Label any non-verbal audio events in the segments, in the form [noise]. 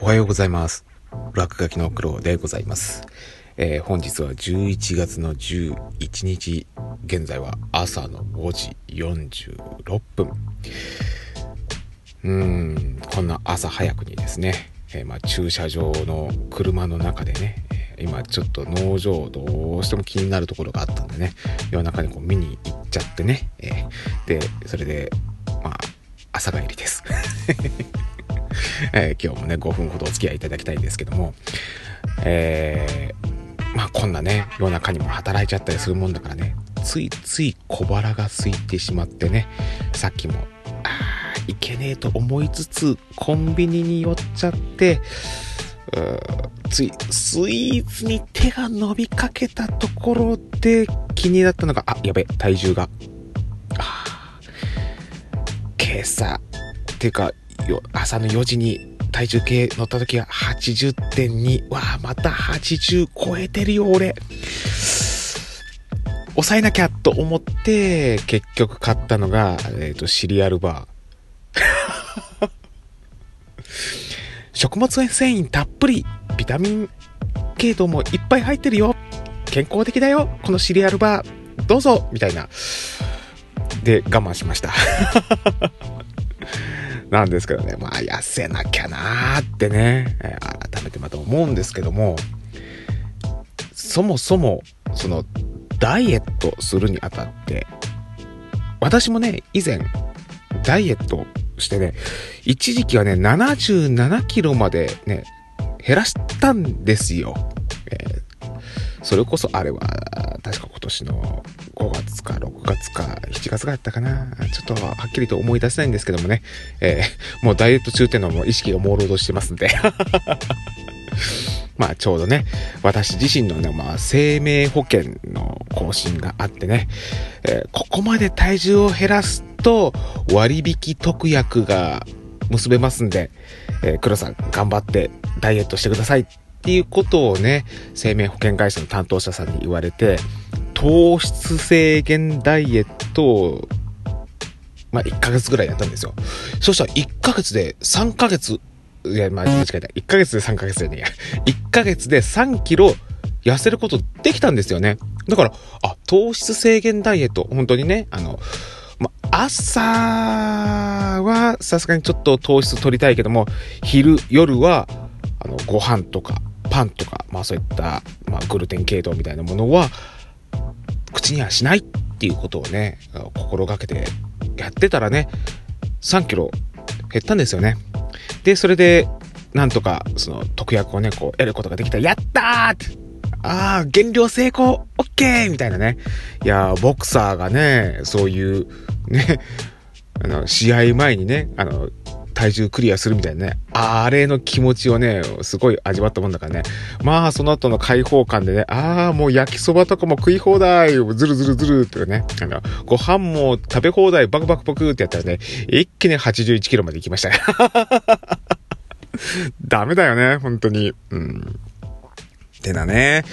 おはようございます。落書きの苦労でございます。えー本日は11月の11日、現在は朝の5時46分。うーん、こんな朝早くにですね、えーまあ、駐車場の車の中でね、今ちょっと農場どうしても気になるところがあったんでね、夜中にこう見に行っちゃってね、えーで、それで、まあ、朝帰りです。[laughs] えー今日もね、5分ほどお付き合いいただきたいんですけども、えーまあこんなね、夜中にも働いちゃったりするもんだからね、ついつい小腹が空いてしまってね、さっきも、あいけねえと思いつつ、コンビニに寄っちゃって、ついスイーツに手が伸びかけたところで気になったのが、あ、やべ、体重が。あ、ていうか、朝の4時に体重計乗った時は80.2。わあ、また80超えてるよ、俺。抑えなきゃと思って、結局買ったのが、えっ、と、シリアルバー。[laughs] 食物繊維たっぷり、ビタミン系統もいっぱい入ってるよ。健康的だよ、このシリアルバー。どうぞみたいな。で、我慢しました。[laughs] なんですけどね、まあ、痩せなきゃなーってね、え改めてまた思うんですけども、そもそも、その、ダイエットするにあたって、私もね、以前、ダイエットしてね、一時期はね、77キロまでね、減らしたんですよ。えーそれこそあれは、確か今年の5月か6月か7月がやったかな。ちょっとはっきりと思い出せないんですけどもね。えー [laughs] もうダイエット中っていうのはもう意識が朦朧としてますんで。[laughs] まあちょうどね、私自身のね、まあ生命保険の更新があってね、えーここまで体重を減らすと割引特約が結べますんで、えー黒さん頑張ってダイエットしてくださいっていうことをね、生命保険会社の担当者さんに言われて、糖質制限ダイエットを、まあ、1ヶ月ぐらいやったんですよ。そしたら1ヶ月で3ヶ月、いや、まあ、間違えた。1ヶ月で3ヶ月でねえや。1ヶ月で3キロ痩せることできたんですよね。だから、あ、糖質制限ダイエット、本当にね、あの、ま、朝はさすがにちょっと糖質取りたいけども、昼、夜は、あの、ご飯とか、パンとか、まあそういった、まあグルテン系統みたいなものは、口にはしないっていうことをね、心がけてやってたらね、3キロ減ったんですよね。で、それで、なんとか、その、特約をね、こう、得ることができた。やったーってああ、減量成功オッケーみたいなね。いやー、ボクサーがね、そういう、ね、あの、試合前にね、あの、体重クリアするみたいなね。あれの気持ちをね、すごい味わったもんだからね。まあ、その後の解放感でね、ああ、もう焼きそばとかも食い放題、ずるずるずるってね。あの、ご飯も食べ放題、バクバクバクってやったらね、一気に81キロまで行きましたね。[laughs] ダメだよね、本当に。うん。てなね、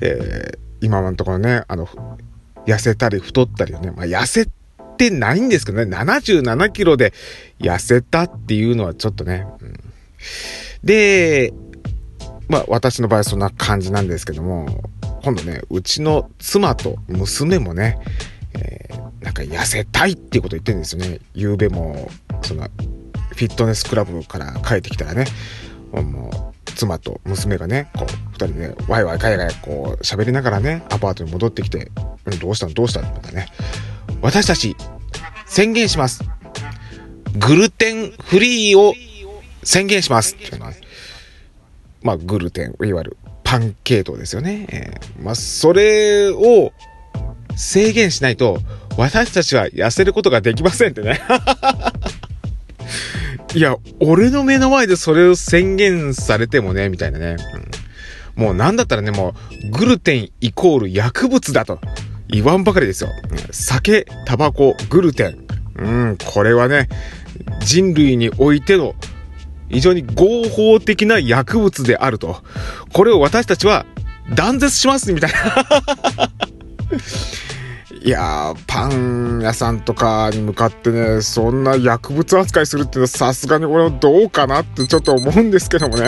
えー今のところね、あの、痩せたり太ったりね、まあ、痩せってないんですけどね、77キロで痩せたっていうのはちょっとね、うん。で、まあ私の場合そんな感じなんですけども、今度ね、うちの妻と娘もね、えーなんか痩せたいっていうこと言ってるんですよね。夕べも、その、フィットネスクラブから帰ってきたらね、もう、妻と娘がね、こう、二人でね、ワイワイガヤガヤこう、喋りながらね、アパートに戻ってきて、どうしたの？どうしたの？って言ったらね、私たち、宣言します。グルテンフリーを宣言しますまあ、グルテン、いわゆるパン系統ですよね。えーまあ、それを制限しないと、私たちは痩せることができませんってね。[laughs] いや、俺の目の前でそれを宣言されてもね、みたいなね。うんもうなんだったらね、もう、グルテンイコール薬物だと言わんばかりですよ。酒、タバコ、グルテン。うん、これはね、人類においての非常に合法的な薬物であると。これを私たちは断絶しますみたいな。[laughs] いやー、パン屋さんとかに向かってね、そんな薬物扱いするっていうのはさすがに俺はどうかなってちょっと思うんですけどもね。